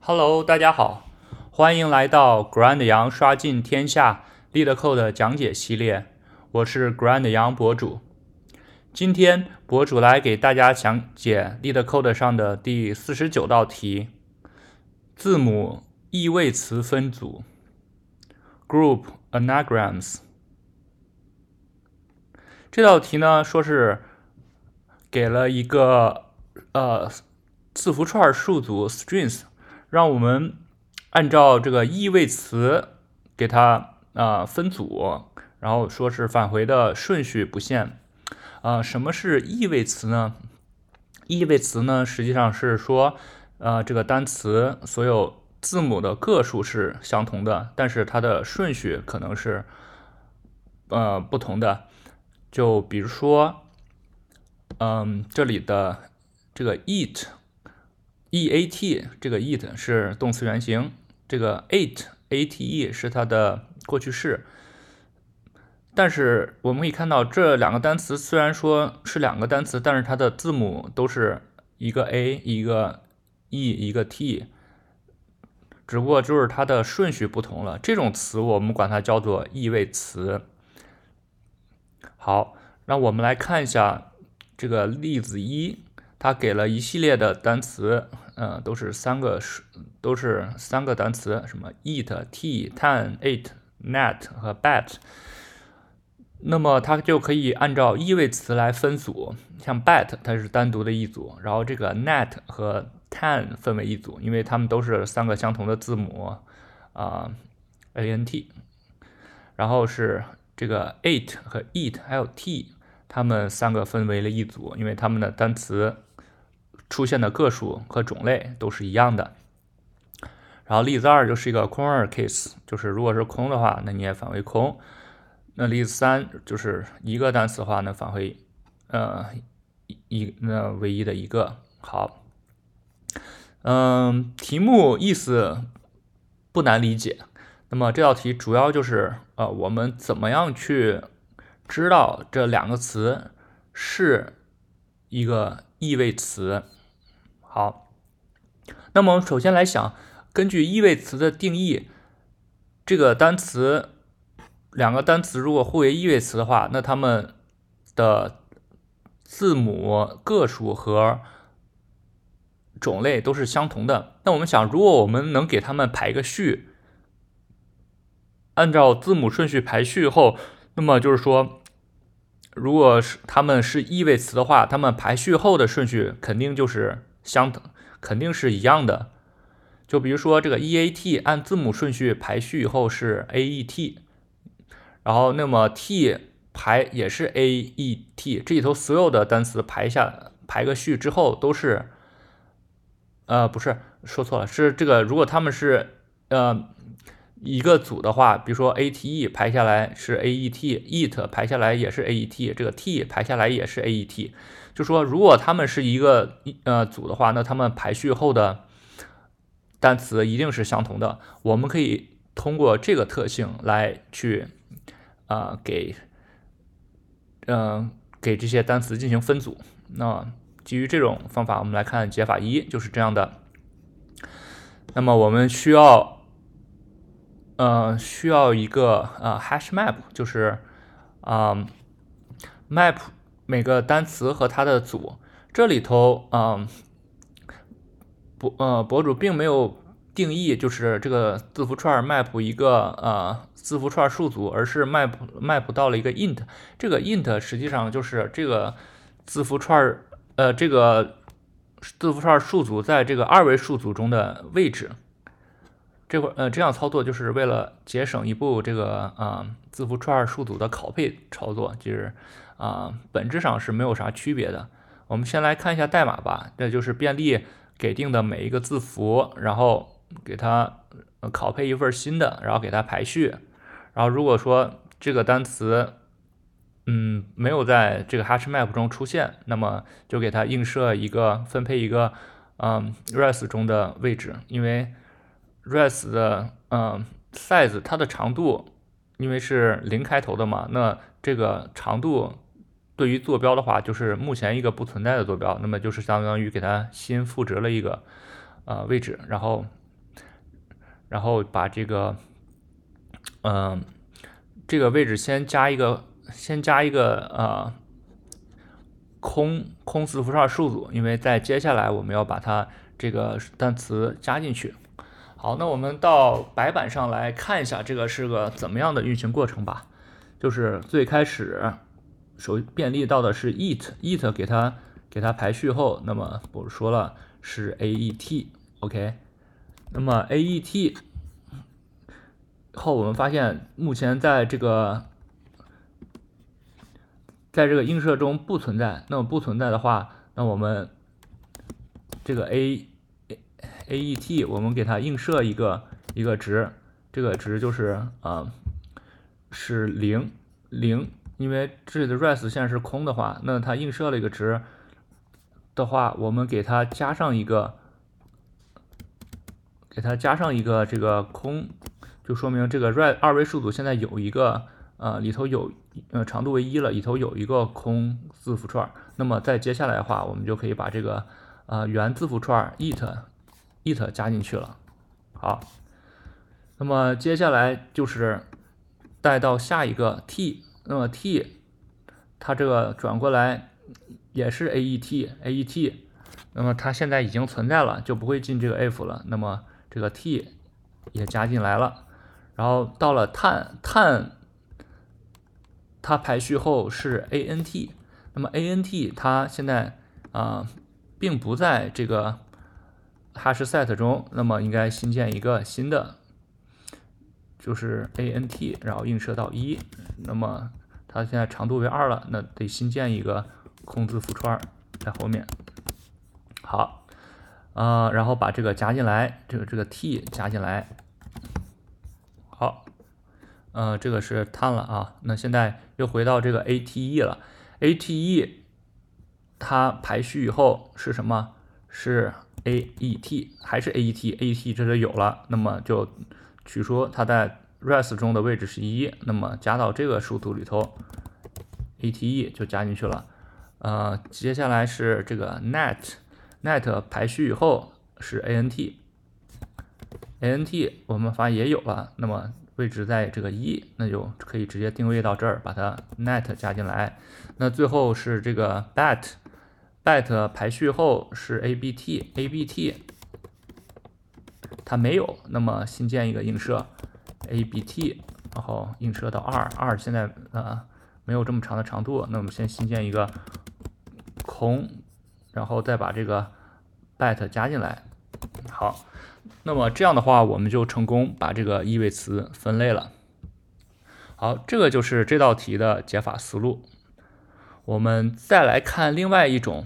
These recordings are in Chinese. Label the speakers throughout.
Speaker 1: Hello，大家好，欢迎来到 Grand 杨刷尽天下 LeetCode 讲解系列，我是 Grand 杨博主。今天博主来给大家讲解 LeetCode 上的第四十九道题：字母异位词分组 （Group Anagrams）。这道题呢，说是给了一个呃字符串数组 strings。让我们按照这个异位词给它啊分组，然后说是返回的顺序不限。啊，什么是异位词呢？异位词呢，实际上是说，呃，这个单词所有字母的个数是相同的，但是它的顺序可能是呃不同的。就比如说，嗯，这里的这个 eat。E a t 这个 eat 是动词原形，这个 ate a t e 是它的过去式。但是我们可以看到这两个单词虽然说是两个单词，但是它的字母都是一个 a 一个 e 一个 t，只不过就是它的顺序不同了。这种词我们管它叫做异位词。好，那我们来看一下这个例子一。它给了一系列的单词，嗯，都是三个是都是三个单词，什么 eat、tea、tan、ate、net 和 bat。那么它就可以按照意位词来分组，像 bat 它是单独的一组，然后这个 net 和 tan 分为一组，因为它们都是三个相同的字母啊，a n t。然后是这个 ate 和 eat 还有 t，它们三个分为了一组，因为它们的单词。出现的个数和种类都是一样的。然后例子二就是一个空二 case，就是如果是空的话，那你也返回空。那例子三就是一个单词的话，那返回呃一那唯一的一个。好，嗯，题目意思不难理解。那么这道题主要就是呃我们怎么样去知道这两个词是一个异位词。好，那么我们首先来想，根据异位词的定义，这个单词两个单词如果互为异位词的话，那它们的字母个数和种类都是相同的。那我们想，如果我们能给它们排个序，按照字母顺序排序后，那么就是说，如果是它们是异位词的话，它们排序后的顺序肯定就是。相等肯定是一样的，就比如说这个 e a t 按字母顺序排序以后是 a e t，然后那么 t 排也是 a e t，这里头所有的单词排下排个序之后都是，呃不是说错了，是这个如果他们是呃一个组的话，比如说 a t e 排下来是 a e t，eat 排下来也是 a e t，这个 t 排下来也是 a e t。就说，如果他们是一个呃组的话，那他们排序后的单词一定是相同的。我们可以通过这个特性来去啊给嗯给这些单词进行分组。那基于这种方法，我们来看解法一，就是这样的。那么我们需要呃需要一个呃 hash map，就是啊 map。每个单词和它的组，这里头，嗯，博呃博主并没有定义，就是这个字符串 map 一个呃字符串数组，而是 map map 到了一个 int，这个 int 实际上就是这个字符串呃这个字符串数组在这个二维数组中的位置。这会呃这样操作就是为了节省一步这个啊字符串数组的拷贝操作，就是啊本质上是没有啥区别的。我们先来看一下代码吧，这就是便利给定的每一个字符，然后给它拷贝一份新的，然后给它排序。然后如果说这个单词嗯没有在这个 hash map 中出现，那么就给它映射一个分配一个嗯 res 中的位置，因为。Res 的嗯 size 它的长度，因为是零开头的嘛，那这个长度对于坐标的话，就是目前一个不存在的坐标，那么就是相当于给它新赋值了一个呃位置，然后然后把这个，嗯，这个位置先加一个，先加一个呃空空字符串数组，因为在接下来我们要把它这个单词加进去。好，那我们到白板上来看一下，这个是个怎么样的运行过程吧？就是最开始，首便利到的是 eat，eat 给它给它排序后，那么我说了是 a e t，OK，那么 a e t 后，我们发现目前在这个在这个映射中不存在，那么不存在的话，那我们这个 a a e t 我们给它映射一个一个值，这个值就是啊是零零，因为这里的 res 现在是空的话，那它映射了一个值的话，我们给它加上一个给它加上一个这个空，就说明这个 res 二维数组现在有一个呃里头有呃长度为一了，里头有一个空字符串，那么再接下来的话，我们就可以把这个呃原字符串 it it 加进去了，好，那么接下来就是带到下一个 t，那么 t 它这个转过来也是 a e t a e t，那么它现在已经存在了，就不会进这个 if 了，那么这个 t 也加进来了，然后到了碳碳它排序后是 a n t，那么 a n t 它现在啊并不在这个。Hash set 中，那么应该新建一个新的，就是 a n t，然后映射到一，那么它现在长度为二了，那得新建一个空字符串在后面。好，呃，然后把这个加进来，这个这个 t 加进来。好，呃，这个是碳了啊，那现在又回到这个 a t e 了，a t e 它排序以后是什么？是。a e t 还是 a e t a e t 这就有了，那么就取出它在 res 中的位置是一，那么加到这个数组里头，a t e 就加进去了。呃，接下来是这个 net net 排序以后是 a n t a n t 我们发现也有了，那么位置在这个一，那就可以直接定位到这儿，把它 net 加进来。那最后是这个 bat。Bat 排序后是 abt，abt 它没有，那么新建一个映射 abt，然后映射到二，二现在呃没有这么长的长度，那我们先新建一个空，然后再把这个 bat 加进来。好，那么这样的话，我们就成功把这个异位词分类了。好，这个就是这道题的解法思路。我们再来看另外一种。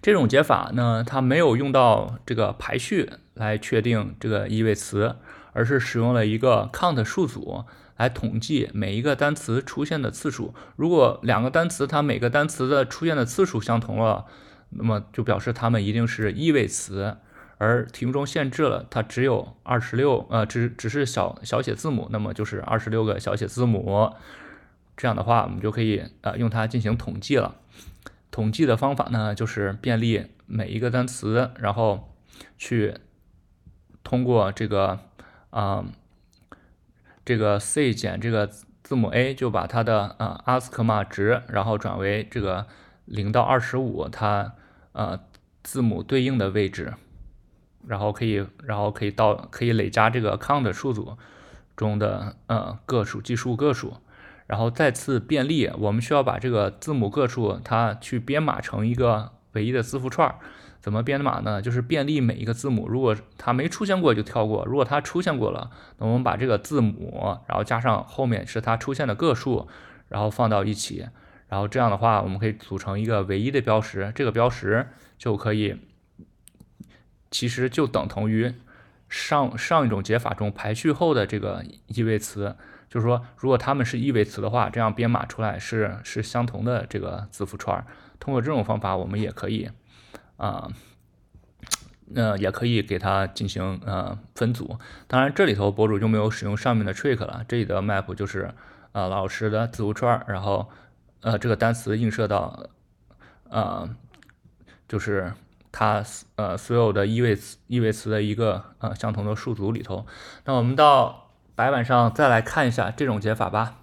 Speaker 1: 这种解法呢，它没有用到这个排序来确定这个意味词，而是使用了一个 count 数组来统计每一个单词出现的次数。如果两个单词它每个单词的出现的次数相同了，那么就表示它们一定是意味词。而题目中限制了它只有二十六，呃，只只是小小写字母，那么就是二十六个小写字母。这样的话，我们就可以呃用它进行统计了。统计的方法呢，就是便利每一个单词，然后去通过这个啊这个 c 减这个字母 a，就把它的啊阿斯克玛值，然后转为这个零到二十五它呃字母对应的位置，然后可以然后可以到可以累加这个 count 数组中的呃个数计数个数。然后再次便利，我们需要把这个字母个数它去编码成一个唯一的字符串。怎么编码呢？就是便利每一个字母，如果它没出现过就跳过；如果它出现过了，那我们把这个字母，然后加上后面是它出现的个数，然后放到一起。然后这样的话，我们可以组成一个唯一的标识。这个标识就可以，其实就等同于上上一种解法中排序后的这个意味词。就是说，如果它们是异位词的话，这样编码出来是是相同的这个字符串。通过这种方法，我们也可以啊，那也可以给它进行呃分组。当然，这里头博主就没有使用上面的 trick 了。这里的 map 就是呃老师的字符串，然后呃这个单词映射到呃就是它呃所有的异位词异位词的一个呃相同的数组里头。那我们到白板上再来看一下这种解法吧，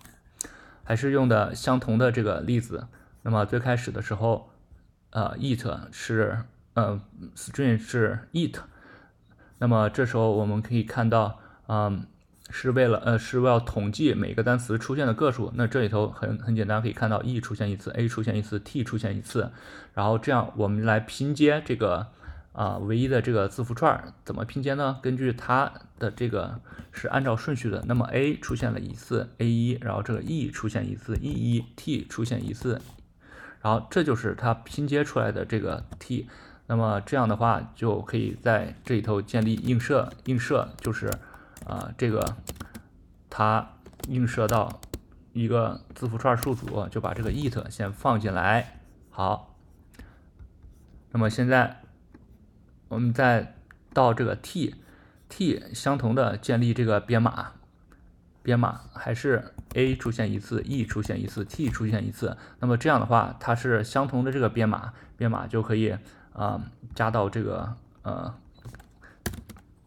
Speaker 1: 还是用的相同的这个例子。那么最开始的时候，呃，it 是呃 string 是 it，那么这时候我们可以看到，嗯。是为了呃是为了统计每个单词出现的个数，那这里头很很简单，可以看到 e 出现一次，a 出现一次，t 出现一次，然后这样我们来拼接这个啊唯一的这个字符串，怎么拼接呢？根据它的这个是按照顺序的，那么 a 出现了一次 a 一，然后这个 e 出现一次 e 一，t 出现一次，然后这就是它拼接出来的这个 t，那么这样的话就可以在这里头建立映射，映射就是。啊，这个它映射到一个字符串数组，就把这个 it 先放进来。好，那么现在我们再到这个 t，t 相同的建立这个编码，编码还是 a 出现一次，e 出现一次，t 出现一次。那么这样的话，它是相同的这个编码，编码就可以啊加到这个呃。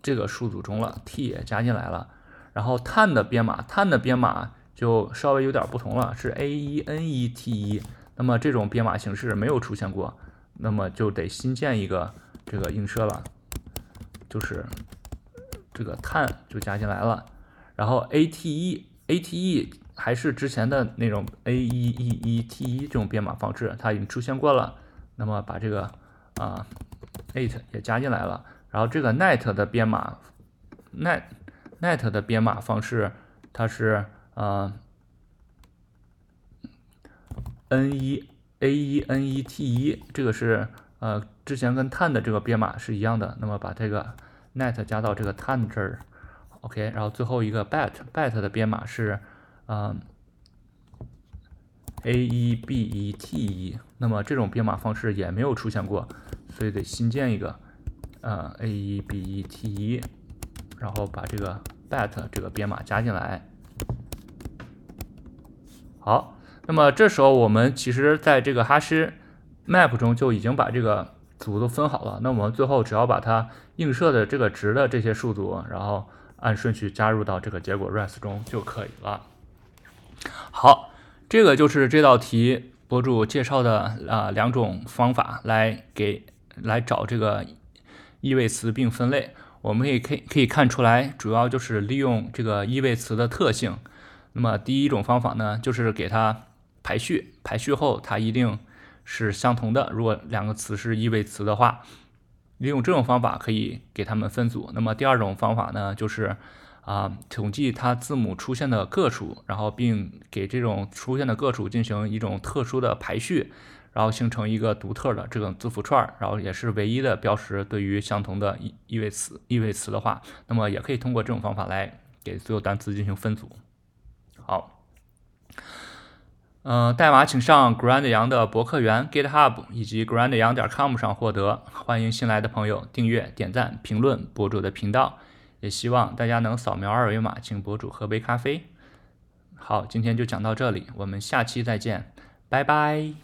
Speaker 1: 这个数组中了，t 也加进来了，然后 tan 的编码，tan 的编码就稍微有点不同了，是 a 一 n 一 t 一，那么这种编码形式没有出现过，那么就得新建一个这个映射了，就是这个碳就加进来了，然后 a t e a t e 还是之前的那种 a 一 e 一 t 一这种编码方式，它已经出现过了，那么把这个啊呃、，it 也加进来了。然后这个 net 的编码，net net 的编码方式，它是呃 n 一 a 一 n 一 t 一，这个是呃之前跟 tan 的这个编码是一样的。那么把这个 net 加到这个 tan 这儿，OK。然后最后一个 bat bat 的编码是嗯 a 一 b 一 t 一，那么这种编码方式也没有出现过，所以得新建一个。呃，a 一 b 一 t 一，然后把这个 bat 这个编码加进来。好，那么这时候我们其实在这个哈希 map 中就已经把这个组都分好了。那我们最后只要把它映射的这个值的这些数组，然后按顺序加入到这个结果 res 中就可以了。好，这个就是这道题博主介绍的啊两种方法来给来找这个。异位词并分类，我们也可以可以看出来，主要就是利用这个异位词的特性。那么第一种方法呢，就是给它排序，排序后它一定是相同的。如果两个词是意味词的话，利用这种方法可以给它们分组。那么第二种方法呢，就是啊统计它字母出现的个数，然后并给这种出现的个数进行一种特殊的排序。然后形成一个独特的这种字符串，然后也是唯一的标识。对于相同的意意味词意味词的话，那么也可以通过这种方法来给所有单词进行分组。好，嗯，代码请上 Grand 阳的博客园 GitHub 以及 Grand 阳点 com 上获得。欢迎新来的朋友订阅、点赞、评论博主的频道，也希望大家能扫描二维码，请博主喝杯咖啡。好，今天就讲到这里，我们下期再见，拜拜。